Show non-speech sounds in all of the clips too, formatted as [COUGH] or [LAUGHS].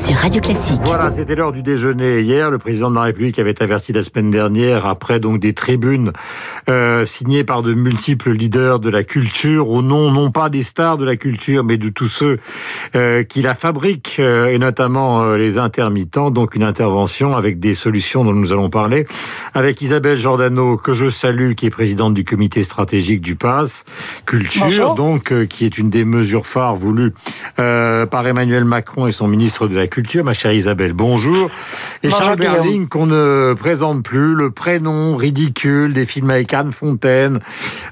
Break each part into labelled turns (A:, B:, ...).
A: sur Radio Classique.
B: Voilà, c'était l'heure du déjeuner hier. Le président de la République avait averti la semaine dernière, après donc des tribunes euh, signées par de multiples leaders de la culture, au nom non pas des stars de la culture, mais de tous ceux euh, qui la fabriquent, euh, et notamment euh, les intermittents. Donc une intervention avec des solutions dont nous allons parler, avec Isabelle Giordano, que je salue, qui est présidente du comité stratégique du PASS Culture,
C: Bonjour.
B: donc euh, qui est une des mesures phares voulues euh, par Emmanuel Macron et son ministre de la Culture, ma chère Isabelle, bonjour. Et
C: Bonjour,
B: Charles. Berling, qu'on ne présente plus, le prénom ridicule des films avec Anne Fontaine,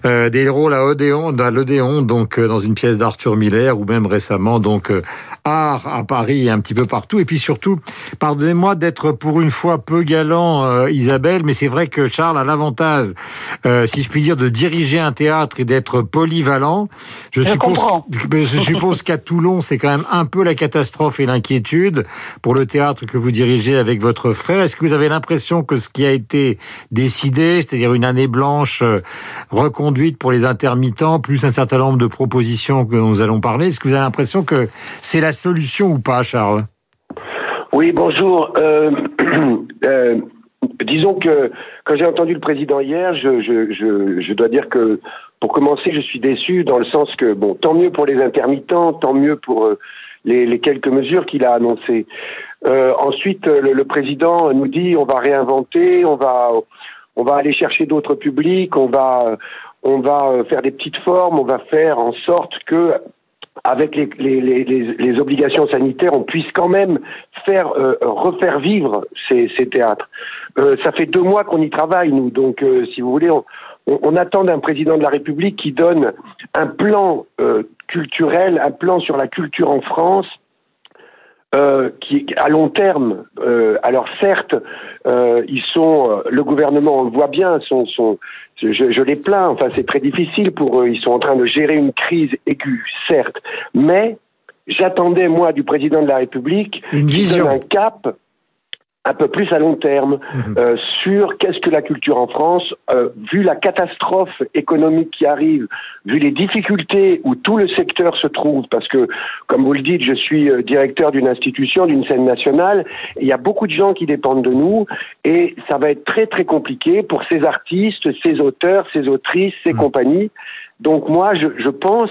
B: euh, des rôles à Odéon, à l'Odéon, donc euh, dans une pièce d'Arthur Miller, ou même récemment, donc euh, art à Paris et un petit peu partout. Et puis surtout, pardonnez-moi d'être pour une fois peu galant, Isabelle, mais c'est vrai que Charles a l'avantage, si je puis dire, de diriger un théâtre et d'être polyvalent. Je,
C: Je
B: suppose,
C: comprends. [LAUGHS]
B: je suppose qu'à Toulon, c'est quand même un peu la catastrophe et l'inquiétude pour le théâtre que vous dirigez avec votre frère. Est-ce que vous avez l'impression que ce qui a été décidé, c'est-à-dire une année blanche euh, reconduite pour les intermittents, plus un certain nombre de propositions que nous allons parler, est-ce que vous avez l'impression que c'est la solution ou pas, Charles?
D: Oui, bonjour. Euh, [CLEARS THROAT] euh, disons que quand j'ai entendu le président hier, je, dois dire que pour commencer, je suis déçu dans le sens que, bon, tant mieux pour les intermittents, tant mieux pour les, quelques mesures qu'il a annoncées. Euh, ensuite, euh, le, président nous dit on va réinventer, on va, on va aller chercher d'autres publics, on va, on va euh, faire des petites formes, on va faire en sorte que avec les, obligations sanitaires, on puisse quand même faire refaire vivre ces, théâtres. Ça fait deux mois qu'on y travaille, nous. Donc, si vous voulez, on, on- attend d'un président de la République qui donne un plan culturel, un plan sur la culture en France. euh, qui à long terme, euh, alors certes, euh, ils sont, le gouvernement, on le voit bien, sont, sont, je, je les plains. Enfin, c'est très difficile pour eux. Ils sont en train de gérer une crise aiguë, certes, mais j'attendais moi du président de la République
B: Une vision.
D: un cap un peu plus à long terme
B: Mhm.
D: euh, sur qu'est-ce que la culture en France, euh, vu la catastrophe économique qui arrive, vu les difficultés où tout le secteur se trouve, parce que, comme vous le dites, je suis euh, directeur d'une institution, d'une scène nationale, il y a beaucoup de gens qui dépendent de nous, et ça va être très très compliqué pour ces artistes, ces auteurs, ces autrices, ces
B: Mhm.
D: compagnies. Donc moi, je, je pense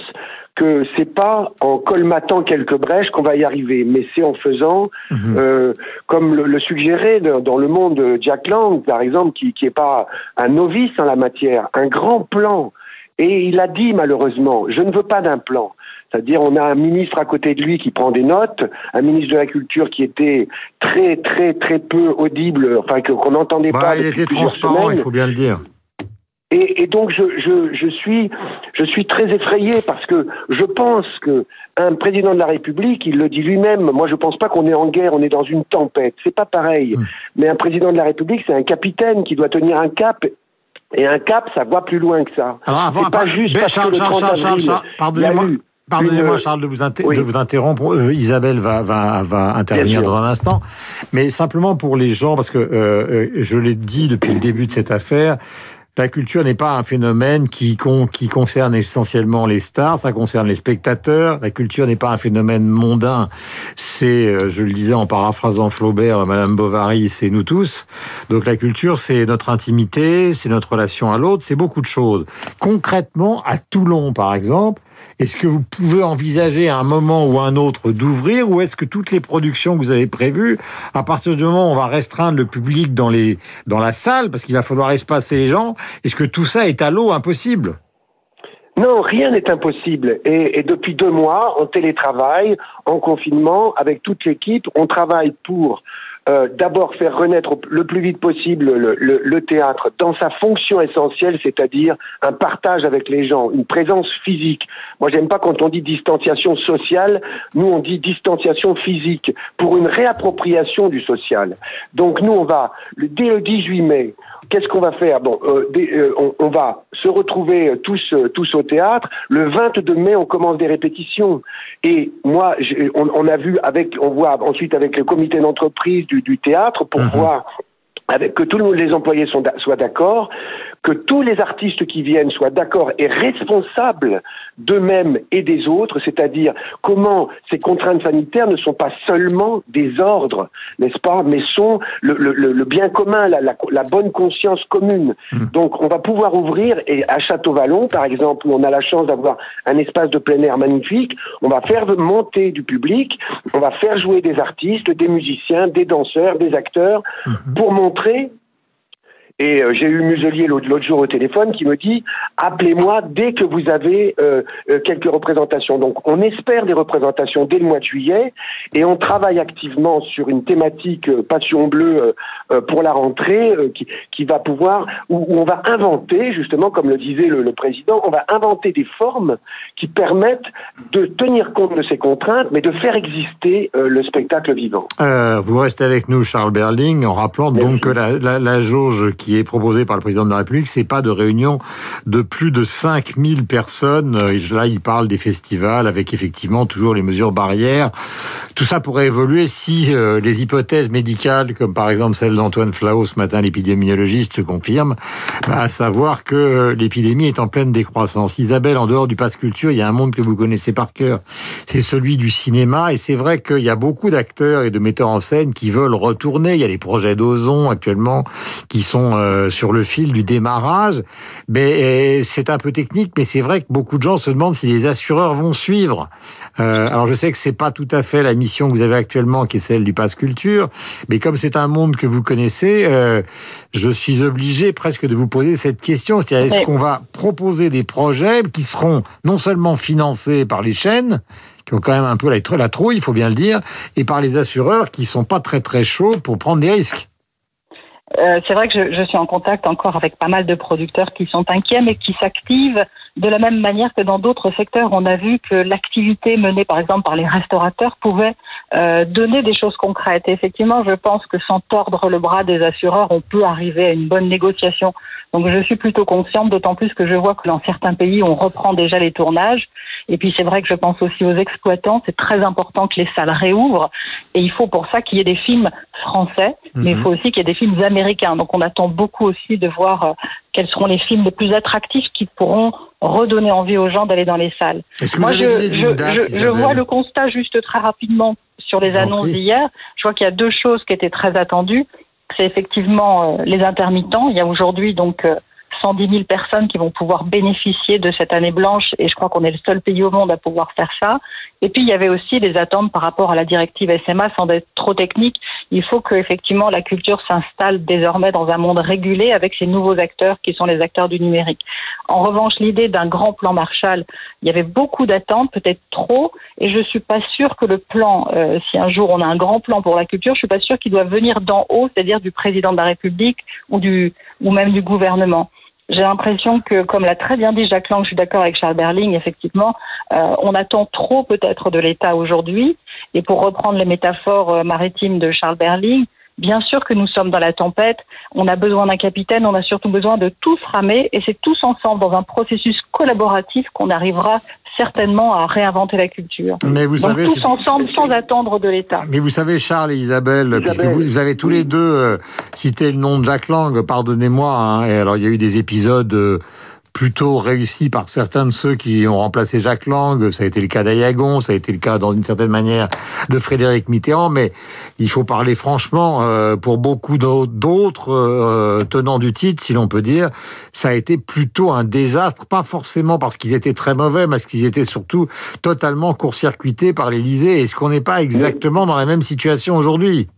D: que c'est pas en colmatant quelques brèches qu'on va y arriver, mais c'est en faisant
B: Mhm.
D: euh, comme le, le suggérait dans dans le monde de Jack Lang, par exemple, qui qui est pas un novice en la matière, un grand plan. Et il a dit malheureusement, je ne veux pas d'un plan. C'est-à-dire, on a un ministre à côté de lui qui prend des notes, un ministre de la Culture qui était très, très, très peu audible, enfin qu'on n'entendait
B: Bah,
D: pas.
B: il
D: depuis
B: était transparent,
D: semaines.
B: il faut bien le dire.
D: Et, et donc je, je, je suis je suis très effrayé parce que je pense que un président de la République, il le dit lui-même. Moi, je pense pas qu'on est en guerre, on est dans une tempête. C'est pas pareil.
B: Mm.
D: Mais un président de la République, c'est un capitaine qui doit tenir un cap. Et un cap, ça va plus loin que ça.
B: Alors avant,
D: pas
B: par-
D: juste parce
B: Charles,
D: que le
B: Charles,
D: 30
B: Charles, pardonnez-moi.
D: une-
B: Charles, de vous, inter-
D: Oui.
B: de vous interrompre. Euh, Isabelle va, va, va intervenir dans un instant. Mais simplement pour les gens, parce que euh, euh, je l'ai dit depuis le début de cette affaire, la culture n'est pas un phénomène qui, qui concerne essentiellement les stars, ça concerne les spectateurs. La culture n'est pas un phénomène mondain. C'est, euh, je le disais en paraphrasant Flaubert, Madame Bovary, c'est nous tous. Donc la culture, c'est notre intimité, c'est notre relation à l'autre, c'est beaucoup de choses. Concrètement, à Toulon, par exemple, est-ce que vous pouvez envisager à un moment ou un autre d'ouvrir ou est-ce que toutes les productions que vous avez prévues, à partir du moment où on va restreindre le public dans, la salle, parce qu'il va falloir espacer les gens, est-ce que tout ça est à l'eau impossible?
D: Non, rien n'est impossible. Et depuis deux mois, en télétravail, en confinement, avec toute l'équipe, on travaille pour euh, d'abord faire renaître le plus vite possible le, théâtre dans sa fonction essentielle, c'est-à-dire un partage avec les gens, une présence physique. Moi, j'aime pas quand on dit distanciation sociale. Nous, on dit distanciation physique pour une réappropriation du social. Donc, nous, on va dès le 18 mai. Qu'est-ce qu'on va faire? Bon, euh, euh, on, va se retrouver tous tous au théâtre. Le 22 mai, on commence des répétitions. Et moi, on, on a vu avec, on voit ensuite avec le comité d'entreprise du, du théâtre pour
B: Mhm.
D: voir avec que tous les employés soient d'accord, que tous les artistes qui viennent soient d'accord et responsables d'eux-mêmes et des autres, c'est-à-dire comment ces contraintes sanitaires ne sont pas seulement des ordres, n'est-ce pas, mais sont le, le, le bien commun, la, la, la, bonne conscience commune. Mmh. Donc on va pouvoir ouvrir, et à Château-Vallon, par exemple, où on a la chance d'avoir un espace de plein air magnifique, on va faire monter du public, on va faire jouer des artistes, des musiciens, des danseurs, des acteurs, mmh. pour montrer et euh, j'ai eu Muselier l'autre jour au téléphone qui me dit appelez-moi dès que vous avez euh, euh, quelques représentations. Donc on espère des représentations dès le mois de juillet et on travaille activement sur une thématique euh, Passion bleue pour la rentrée qui, qui, va pouvoir où, où, on va inventer justement comme le disait le, le, président, on va inventer des formes qui permettent de tenir compte de ces contraintes mais de faire exister le spectacle vivant.
B: vous restez avec nous Charles Berling en rappelant Merci. donc que la, la, la jauge qui qui est proposé par le président de la République, c'est pas de réunion de plus de 5000 personnes. Et là, il parle des festivals avec effectivement toujours les mesures barrières. Tout ça pourrait évoluer si euh, les hypothèses médicales, comme par exemple celle d'Antoine Flau ce matin, l'épidémiologiste, se confirment, à savoir que euh, l'épidémie est en pleine décroissance. Isabelle, en dehors du passe culture, il y a un monde que vous connaissez par cœur. C'est celui du cinéma. Et c'est vrai qu'il y a beaucoup d'acteurs et de metteurs en scène qui veulent retourner. Il y a les projets d'Ozon actuellement qui sont euh, sur le fil du démarrage. Mais c'est un peu technique, mais c'est vrai que beaucoup de gens se demandent si les assureurs vont suivre. Euh, alors je sais que c'est pas tout à fait la mission que vous avez actuellement, qui est celle du pass culture, mais comme c'est un monde que vous connaissez, euh, je suis obligé presque de vous poser cette question. C'est-à-dire, est-ce qu'on va proposer des projets qui seront non seulement financés par les chaînes, qui ont quand même un peu la, la trouille, il faut bien le dire, et par les assureurs qui sont pas très très chauds pour prendre des risques?
E: Euh, c'est vrai que je, je, suis en contact encore avec pas mal de producteurs qui sont inquiets, mais qui s'activent de la même manière que dans d'autres secteurs. On a vu que l'activité menée, par exemple, par les restaurateurs pouvait euh, donner des choses concrètes. Et effectivement, je pense que sans tordre le bras des assureurs, on peut arriver à une bonne négociation. Donc, je suis plutôt consciente, d'autant plus que je vois que dans certains pays, on reprend déjà les tournages. Et puis, c'est vrai que je pense aussi aux exploitants. C'est très important que les salles réouvrent. Et il faut pour ça qu'il y ait des films français, mais il mhm. faut aussi qu'il y ait des films américains américain. Donc on attend beaucoup aussi de voir euh, quels seront les films les plus attractifs qui pourront redonner envie aux gens d'aller dans les salles.
B: Moi, je, je,
E: date, je, je, vois le constat juste très rapidement sur les annonces d'hier. Je vois qu'il y a deux choses qui étaient très attendues. C'est effectivement euh, les intermittents. Il y a aujourd'hui donc euh, 110 000 personnes qui vont pouvoir bénéficier de cette année blanche et je crois qu'on est le seul pays au monde à pouvoir faire ça. Et puis il y avait aussi des attentes par rapport à la directive SMA sans être trop technique. Il faut que effectivement la culture s'installe désormais dans un monde régulé avec ces nouveaux acteurs qui sont les acteurs du numérique. En revanche, l'idée d'un grand plan Marshall, il y avait beaucoup d'attentes, peut-être trop, et je suis pas sûre que le plan, euh, si un jour on a un grand plan pour la culture, je suis pas sûre qu'il doit venir d'en haut, c'est-à-dire du président de la République ou du ou même du gouvernement. J'ai l'impression que, comme l'a très bien dit Jacques Lang, je suis d'accord avec Charles Berling, effectivement, euh, on attend trop peut-être de l'État aujourd'hui. Et pour reprendre les métaphores euh, maritimes de Charles Berling, Bien sûr que nous sommes dans la tempête, on a besoin d'un capitaine, on a surtout besoin de tous ramer et c'est tous ensemble dans un processus collaboratif qu'on arrivera certainement à réinventer la culture.
B: Mais vous
E: Donc
B: savez,
E: tous ensemble sans attendre de l'État.
B: Mais vous savez, Charles et Isabelle, Isabelle. puisque vous, vous, avez tous les deux euh, cité le nom de Jacques Lang, pardonnez-moi, hein, et alors il y a eu des épisodes... Euh, plutôt réussi par certains de ceux qui ont remplacé Jacques Lang. Ça a été le cas d'Ayagon, ça a été le cas dans une certaine manière de Frédéric Mitterrand, mais il faut parler franchement, euh, pour beaucoup d'autres euh, tenants du titre, si l'on peut dire, ça a été plutôt un désastre, pas forcément parce qu'ils étaient très mauvais, mais parce qu'ils étaient surtout totalement court-circuités par l'Élysée. Est-ce qu'on n'est pas exactement dans la même situation aujourd'hui?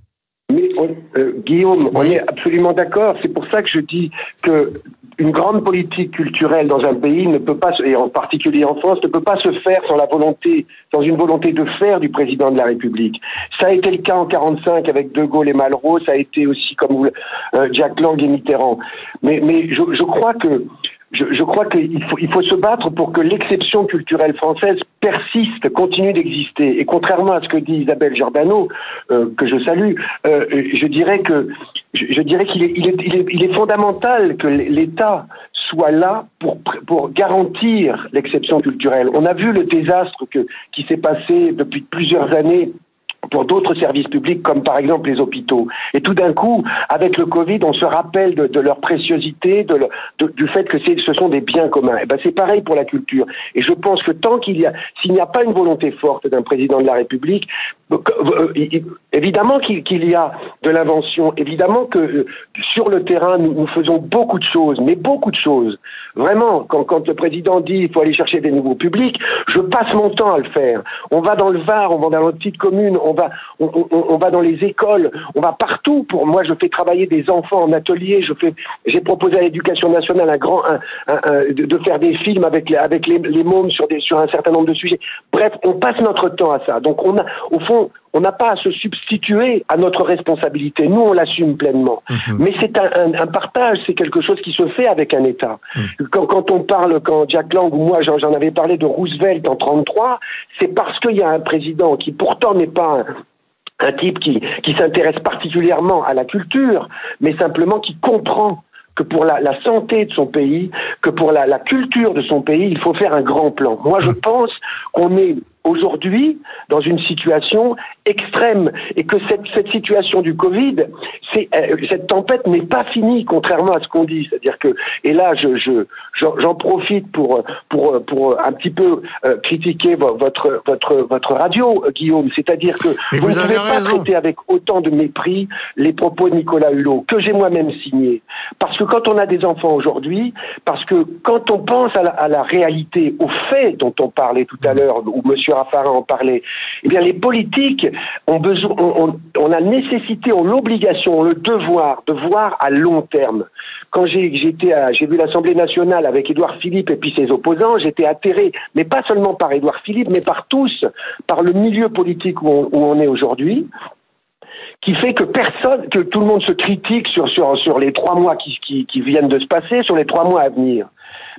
D: Mais on, euh, Guillaume, oui. on est absolument d'accord. C'est pour ça que je dis que une grande politique culturelle dans un pays ne peut pas, et en particulier en France, ne peut pas se faire sans la volonté, sans une volonté de faire du président de la République. Ça a été le cas en 45 avec De Gaulle et Malraux, ça a été aussi comme euh, Jack Lang et Mitterrand. Mais, je, crois que je, je, crois qu'il faut, il faut se battre pour que l'exception culturelle française persiste, continue d'exister. Et contrairement à ce que dit Isabelle Giordano, euh, que je salue, euh, je dirais que je, dirais qu'il est, fondamental que l'État soit là pour, garantir l'exception culturelle. On a vu le désastre qui s'est passé depuis plusieurs années pour d'autres services publics comme par exemple les hôpitaux. Et tout d'un coup, avec le Covid, on se rappelle de, leur préciosité, du fait que ce sont des biens communs. Et ben c'est pareil pour la culture. Et je pense que tant qu'il y a, s'il n'y a pas une volonté forte d'un président de la République, euh, évidemment qu'il y a de l'invention, évidemment que euh, sur le terrain nous, faisons beaucoup de choses, mais beaucoup de choses. Vraiment, quand, le président dit il faut aller chercher des nouveaux publics, je passe mon temps à le faire. On va dans le Var, on va dans notre petite commune, on va, on, va dans les écoles, on va partout. Pour moi, je fais travailler des enfants en atelier. Je fais, j'ai proposé à l'éducation nationale un grand, de, faire des films avec les, mômes sur sur un certain nombre de sujets. Bref, on passe notre temps à ça. Donc, on a, au fond, on n'a pas à se substituer à notre responsabilité. Nous, on l'assume pleinement. Mhm. Mais c'est un, partage, c'est quelque chose qui se fait avec un État. Mhm. Quand, on parle, quand Jack Lang ou moi, j'en avais parlé de Roosevelt en 33, c'est parce qu'il y a un président qui pourtant n'est pas un, type qui, s'intéresse particulièrement à la culture, mais simplement qui comprend que pour la, santé de son pays, que pour la, la, culture de son pays, il faut faire un grand plan. Moi, je mhm. pense qu'on est aujourd'hui dans une situation extrême et que cette, cette situation du Covid, c'est, euh, cette tempête n'est pas finie, contrairement à ce qu'on dit. C'est-à-dire que, et là, je, je, j'en profite pour, pour, pour un petit peu euh, critiquer votre, votre, votre radio, Guillaume. C'est-à-dire que vous, ne pouvez pas traiter avec autant de mépris les propos de Nicolas Hulot, que j'ai moi-même signé. Parce que quand on a des enfants aujourd'hui, parce que quand on pense à la, à la réalité, aux faits dont on parlait tout à l'heure, où Monsieur Raffarin en parlait, eh bien, les politiques ont on, a nécessité, on l'obligation, le devoir de voir à long terme. Quand j'ai vu l'Assemblée nationale avec Édouard Philippe et puis ses opposants, j'étais atterré, mais pas seulement par Édouard Philippe, mais par tous, par le milieu politique où on, est aujourd'hui qui fait que personne, que tout le monde se critique sur, les trois mois qui viennent de se passer, sur les trois mois à venir.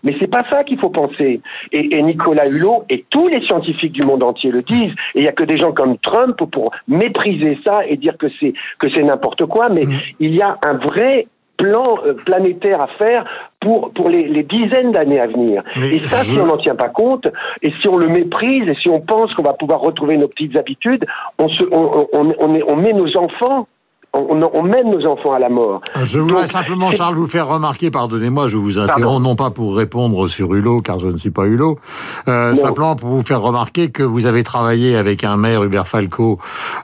D: Mais c'est pas ça qu'il faut penser. Et, Nicolas Hulot et tous les scientifiques du monde entier le disent. Et il y a que des gens comme Trump pour mépriser ça et dire que c'est que c'est n'importe quoi. Mais mm. il y a un vrai plan euh, planétaire à faire pour, pour les, les dizaines d'années à venir. et ça, si on n'en tient pas compte, et si on le méprise, et si on pense qu'on va pouvoir retrouver nos petites habitudes, on, se, on, on, on, on met nos enfants on, mène nos enfants à la mort.
B: Je voudrais simplement, Charles, vous faire remarquer, pardonnez-moi, je vous interromps, non pas pour répondre sur Hulot, car je ne suis pas Hulot, euh, simplement pour vous faire remarquer que vous avez travaillé avec un maire, Hubert Falco,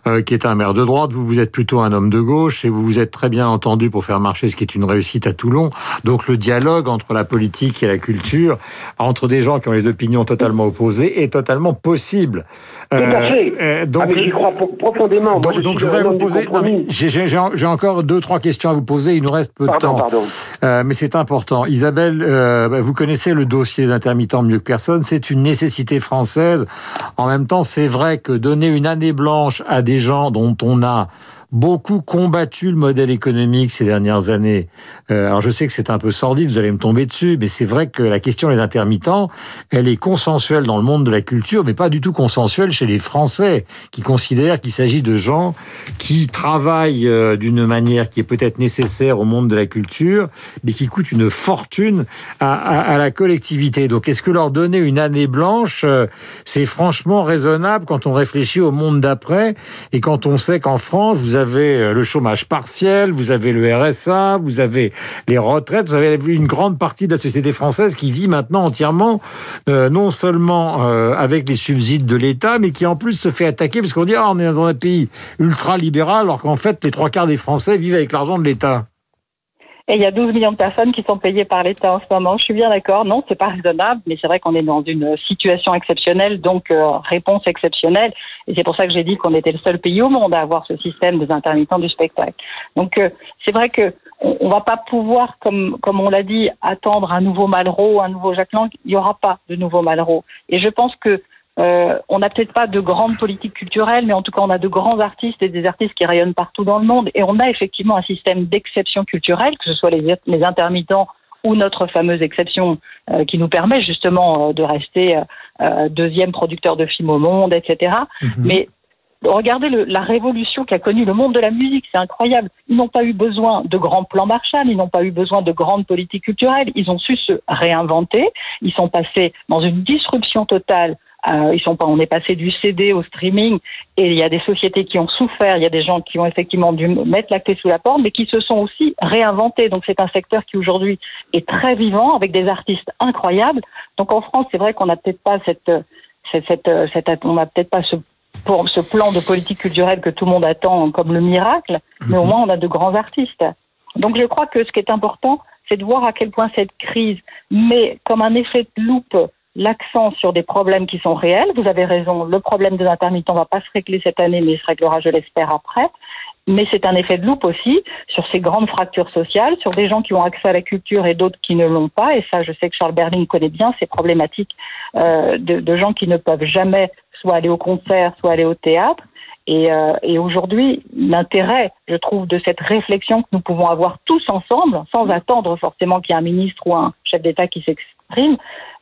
B: euh, qui est un maire de droite, vous, vous êtes plutôt un homme de gauche, et vous vous êtes très bien entendu pour faire marcher ce qui est une réussite à Toulon. Donc le dialogue entre la politique et la culture, entre des gens qui ont les opinions totalement opposées, est totalement possible.
D: Tout à fait. Euh, donc, ah, mais j'y crois profondément.
B: Donc, je, voudrais vous poser. J'ai encore deux, trois questions à vous poser. Il nous reste peu de temps. Pardon. Euh, mais c'est important. Isabelle, euh, bah, vous connaissez le dossier des intermittents mieux que personne. C'est une nécessité française. En même temps, c'est vrai que donner une année blanche à des gens dont on a beaucoup combattu le modèle économique ces dernières années. Euh, alors je sais que c'est un peu sordide, vous allez me tomber dessus, mais c'est vrai que la question des intermittents, elle est consensuelle dans le monde de la culture, mais pas du tout consensuelle chez les Français, qui considèrent qu'il s'agit de gens qui travaillent euh, d'une manière qui est peut-être nécessaire au monde de la culture, mais qui coûte une fortune à, à, la collectivité. Donc est-ce que leur donner une année blanche, euh, c'est franchement raisonnable quand on réfléchit au monde d'après et quand on sait qu'en France, vous avez euh, le chômage partiel, vous avez le RSA, vous avez les retraites, vous avez une grande partie de la société française qui vit maintenant entièrement, euh, non seulement euh, avec les subsides de l'État, mais qui en plus se fait attaquer parce qu'on dit ah, on est dans un pays ultra libéral, alors qu'en fait les trois quarts des Français vivent avec l'argent de l'État.
E: Et il y a 12 millions de personnes qui sont payées par l'État en ce moment. Je suis bien d'accord. Non, c'est pas raisonnable, mais c'est vrai qu'on est dans une situation exceptionnelle, donc euh, réponse exceptionnelle. Et c'est pour ça que j'ai dit qu'on était le seul pays au monde à avoir ce système des intermittents du spectacle. Donc euh, c'est vrai que on, va pas pouvoir, comme comme on l'a dit, attendre un nouveau Malraux, un nouveau Jacques Lang. Il y aura pas de nouveau Malraux. Et je pense que euh, on n'a peut-être pas de grandes politiques culturelles, mais en tout cas, on a de grands artistes et des artistes qui rayonnent partout dans le monde. Et on a effectivement un système d'exception culturelle, que ce soit les, les, intermittents ou notre fameuse exception euh, qui nous permet justement euh, de rester deuxième producteur de films au monde, etc. Mhm. Mais regardez le, la révolution qu'a connue le monde de la musique, c'est incroyable. Ils n'ont pas eu besoin de grands plans Marshall, ils n'ont pas eu besoin de grandes politiques culturelles, ils ont su se réinventer, ils sont passés dans une disruption totale Euh, ils sont pas, on est passé du CD au streaming et il y a des sociétés qui ont souffert, il y a des gens qui ont effectivement dû mettre la clé sous la porte, mais qui se sont aussi réinventés. Donc c'est un secteur qui aujourd'hui est très vivant avec des artistes incroyables. Donc en France, c'est vrai qu'on n'a peut-être pas cette, cette, cette, cette on n'a peut-être pas ce pour ce plan de politique culturelle que tout le monde attend comme le miracle, mais au mhm. moins on a de grands artistes. Donc je crois que ce qui est important, c'est de voir à quel point cette crise met comme un effet de loupe l'accent sur des problèmes qui sont réels. Vous avez raison, le problème des intermittents ne va pas se régler cette année, mais il se réglera, je l'espère, après. Mais c'est un effet de loupe aussi sur ces grandes fractures sociales, sur des gens qui ont accès à la culture et d'autres qui ne l'ont pas. Et ça, je sais que Charles Berling connaît bien ces problématiques euh, de, gens qui ne peuvent jamais soit aller au concert, soit aller au théâtre. Euh, et aujourd'hui, l'intérêt, je trouve, de cette réflexion que nous pouvons avoir tous ensemble, sans attendre forcément qu'il y ait un ministre ou un chef d'État qui s'exprime,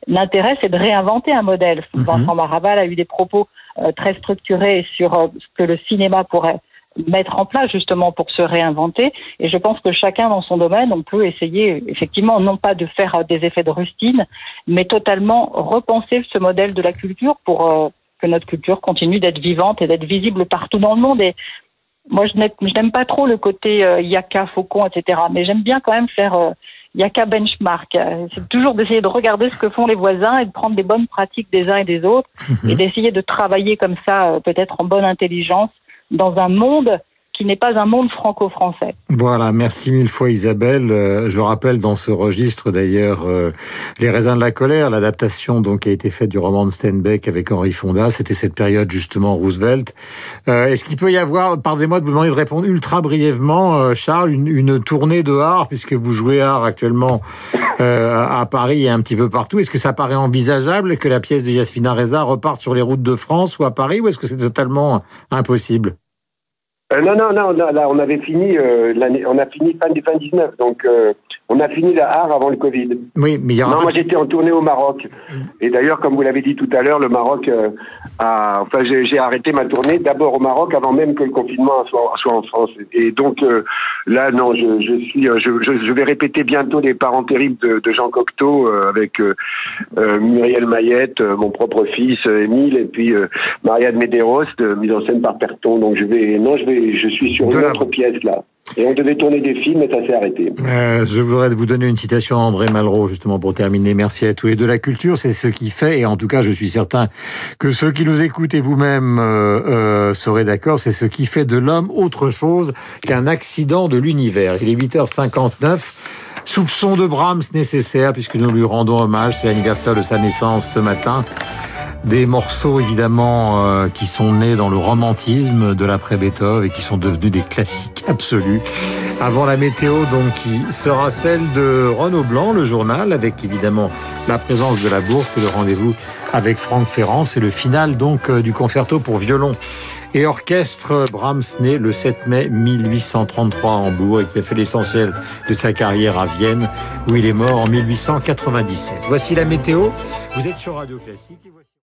E: l'intérêt, c'est de réinventer un modèle. Mhm. Vincent Maraval a eu des propos euh, très structurés sur euh, ce que le cinéma pourrait mettre en place justement pour se réinventer. Et je pense que chacun dans son domaine, on peut essayer effectivement non pas de faire des effets de rustine, mais totalement repenser ce modèle de la culture pour que notre culture continue d'être vivante et d'être visible partout dans le monde. Et moi, je n'aime pas trop le côté euh, yaka, faucon, etc. Mais j'aime bien quand même faire euh, yaka benchmark. C'est toujours d'essayer de regarder ce que font les voisins et de prendre des bonnes pratiques des uns et des autres mhm. et d'essayer de travailler comme ça, euh, peut-être en bonne intelligence, dans un monde qui n'est pas un monde franco-français.
B: Voilà, merci mille fois Isabelle. Euh, je rappelle dans ce registre d'ailleurs euh, Les raisins de la colère, l'adaptation donc qui a été faite du roman de Steinbeck avec Henri Fonda. C'était cette période justement Roosevelt. Euh, est-ce qu'il peut y avoir, pardonnez-moi de vous demander de répondre ultra brièvement, Charles, une, une, tournée de art puisque vous jouez art actuellement à Paris et un petit peu partout. Est-ce que ça paraît envisageable que la pièce de Yasmina Reza reparte sur les routes de France ou à Paris ou est-ce que c'est totalement impossible?
D: Euh, non, non, non, là, on avait fini, euh, on a fini fin, fin 19, donc euh, on a fini la art avant le Covid.
B: Oui, mais il y a
D: Non, moi j'étais en tournée au Maroc. Et d'ailleurs, comme vous l'avez dit tout à l'heure, le Maroc euh, a. Enfin, j'ai arrêté ma tournée d'abord au Maroc avant même que le confinement soit, soit en France. Et donc euh, là, non, je, je suis. Euh, je, je, vais répéter bientôt les parents terribles de, de Jean Cocteau avec Muriel Mayette, mon propre fils Émile, et puis Marianne Medeiros, mise en scène par Perton. Donc je vais. Non, je vais. Je suis sur une autre pièce là. Et on devait tourner des films et ça s'est arrêté.
B: Euh, je voudrais vous donner une citation d'André Malraux, justement, pour terminer. Merci à tous les deux. La culture, c'est ce qui fait, et en tout cas, je suis certain que ceux qui nous écoutent et vous-même euh, euh, seraient d'accord, c'est ce qui fait de l'homme autre chose qu'un accident de l'univers. Il est 8h59. Soupçon de Brahms nécessaire, puisque nous lui rendons hommage. C'est l'anniversaire de sa naissance ce matin. Des morceaux évidemment euh, qui sont nés dans le romantisme de l'après-Beethoven et qui sont devenus des classiques absolus. Avant la météo, donc, qui sera celle de Renaud Blanc, le journal, avec évidemment la présence de la bourse et le rendez-vous avec Franck Ferrand. C'est le final donc euh, du concerto pour violon et orchestre Brahms né le 7 mai 1833 à Hambourg et qui a fait l'essentiel de sa carrière à Vienne où il est mort en 1897. Voici la météo. Vous êtes sur Radio Classique.